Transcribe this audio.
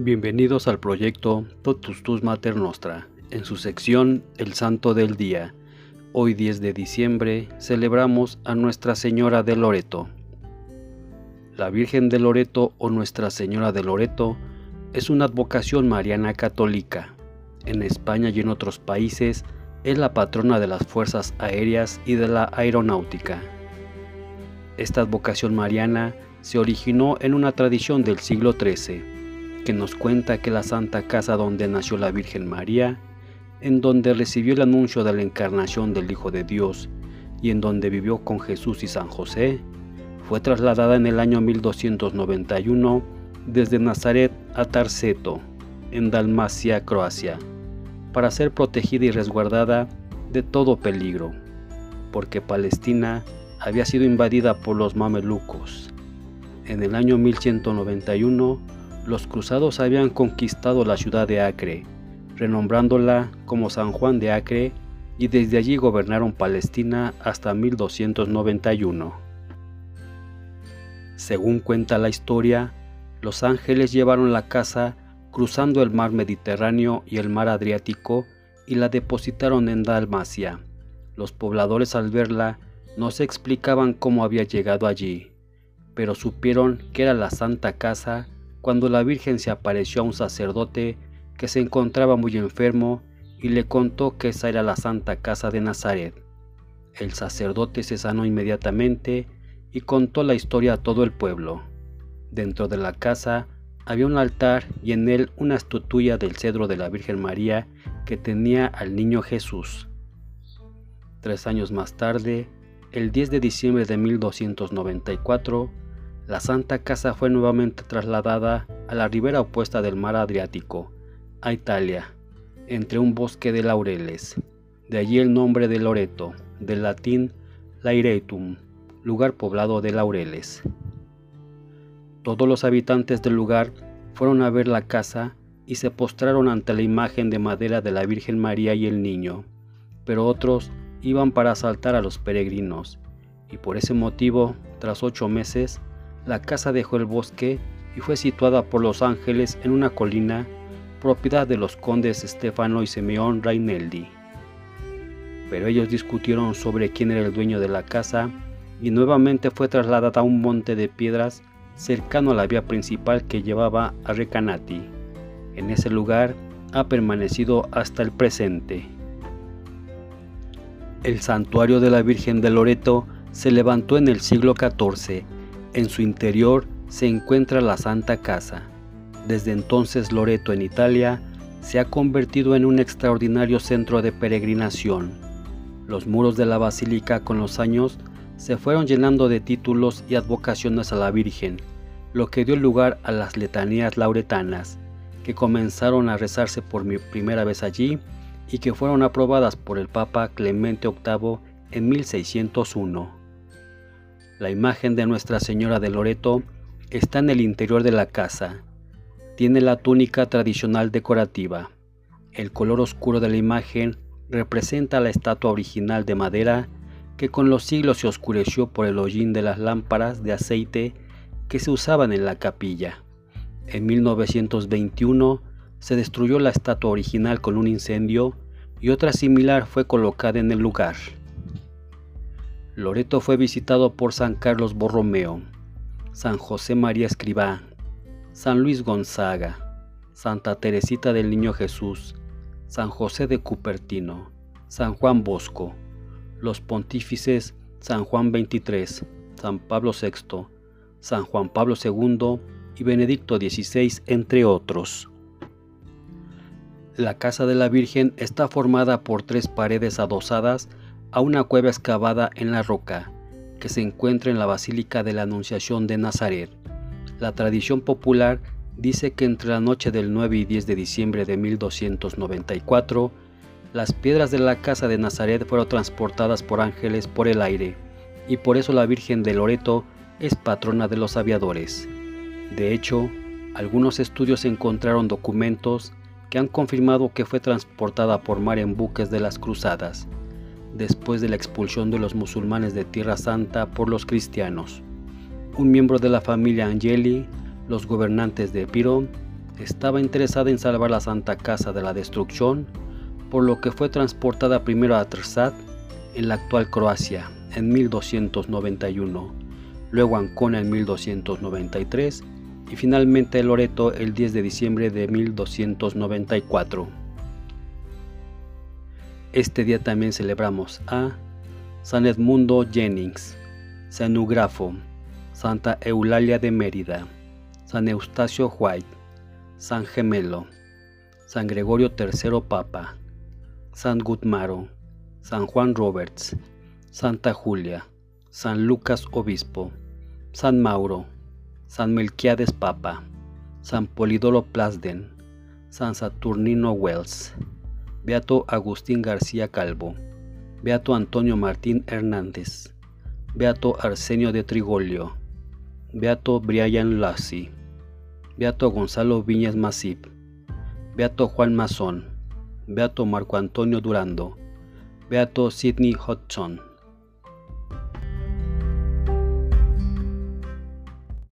Bienvenidos al proyecto Totus Tus Mater Nostra, en su sección El Santo del Día. Hoy 10 de diciembre celebramos a Nuestra Señora de Loreto. La Virgen de Loreto o Nuestra Señora de Loreto es una advocación mariana católica. En España y en otros países es la patrona de las fuerzas aéreas y de la aeronáutica. Esta advocación mariana se originó en una tradición del siglo XIII que nos cuenta que la santa casa donde nació la Virgen María, en donde recibió el anuncio de la encarnación del Hijo de Dios y en donde vivió con Jesús y San José, fue trasladada en el año 1291 desde Nazaret a Tarseto, en Dalmacia, Croacia, para ser protegida y resguardada de todo peligro, porque Palestina había sido invadida por los mamelucos. En el año 1191, los cruzados habían conquistado la ciudad de Acre, renombrándola como San Juan de Acre, y desde allí gobernaron Palestina hasta 1291. Según cuenta la historia, los ángeles llevaron la casa cruzando el mar Mediterráneo y el mar Adriático y la depositaron en Dalmacia. Los pobladores al verla no se explicaban cómo había llegado allí, pero supieron que era la Santa Casa cuando la Virgen se apareció a un sacerdote que se encontraba muy enfermo y le contó que esa era la Santa Casa de Nazaret. El sacerdote se sanó inmediatamente y contó la historia a todo el pueblo. Dentro de la casa había un altar y en él una estatuilla del cedro de la Virgen María que tenía al niño Jesús. Tres años más tarde, el 10 de diciembre de 1294, la Santa Casa fue nuevamente trasladada a la ribera opuesta del mar Adriático, a Italia, entre un bosque de laureles. De allí el nombre de Loreto, del latín Lairetum, lugar poblado de laureles. Todos los habitantes del lugar fueron a ver la casa y se postraron ante la imagen de madera de la Virgen María y el niño, pero otros iban para asaltar a los peregrinos, y por ese motivo, tras ocho meses, la casa dejó el bosque y fue situada por los ángeles en una colina, propiedad de los condes Stefano y Simeón Raineldi. Pero ellos discutieron sobre quién era el dueño de la casa y nuevamente fue trasladada a un monte de piedras cercano a la vía principal que llevaba a Recanati. En ese lugar ha permanecido hasta el presente. El santuario de la Virgen de Loreto se levantó en el siglo XIV en su interior se encuentra la Santa Casa. Desde entonces Loreto en Italia se ha convertido en un extraordinario centro de peregrinación. Los muros de la basílica con los años se fueron llenando de títulos y advocaciones a la Virgen, lo que dio lugar a las letanías lauretanas, que comenzaron a rezarse por mi primera vez allí y que fueron aprobadas por el Papa Clemente VIII en 1601. La imagen de Nuestra Señora de Loreto está en el interior de la casa. Tiene la túnica tradicional decorativa. El color oscuro de la imagen representa la estatua original de madera que con los siglos se oscureció por el hollín de las lámparas de aceite que se usaban en la capilla. En 1921 se destruyó la estatua original con un incendio y otra similar fue colocada en el lugar. Loreto fue visitado por San Carlos Borromeo, San José María Escribá, San Luis Gonzaga, Santa Teresita del Niño Jesús, San José de Cupertino, San Juan Bosco, los pontífices San Juan XXIII, San Pablo VI, San Juan Pablo II y Benedicto XVI, entre otros. La casa de la Virgen está formada por tres paredes adosadas a una cueva excavada en la roca que se encuentra en la Basílica de la Anunciación de Nazaret. La tradición popular dice que entre la noche del 9 y 10 de diciembre de 1294, las piedras de la casa de Nazaret fueron transportadas por ángeles por el aire, y por eso la Virgen de Loreto es patrona de los aviadores. De hecho, algunos estudios encontraron documentos que han confirmado que fue transportada por mar en buques de las cruzadas después de la expulsión de los musulmanes de Tierra Santa por los cristianos. Un miembro de la familia Angeli, los gobernantes de Epiro, estaba interesada en salvar la Santa Casa de la destrucción, por lo que fue transportada primero a Trsat, en la actual Croacia, en 1291, luego a Ancona en 1293 y finalmente a Loreto el 10 de diciembre de 1294. Este día también celebramos a San Edmundo Jennings, San Ugrafo, Santa Eulalia de Mérida, San Eustacio White, San Gemelo, San Gregorio III Papa, San Gutmaro, San Juan Roberts, Santa Julia, San Lucas Obispo, San Mauro, San Melquiades Papa, San Polidoro Plasden, San Saturnino Wells, Beato Agustín García Calvo, Beato Antonio Martín Hernández, Beato Arsenio de Trigolio, Beato Brian Lassi, Beato Gonzalo Viñas Masip, Beato Juan Mazón, Beato Marco Antonio Durando, Beato Sidney Hodgson,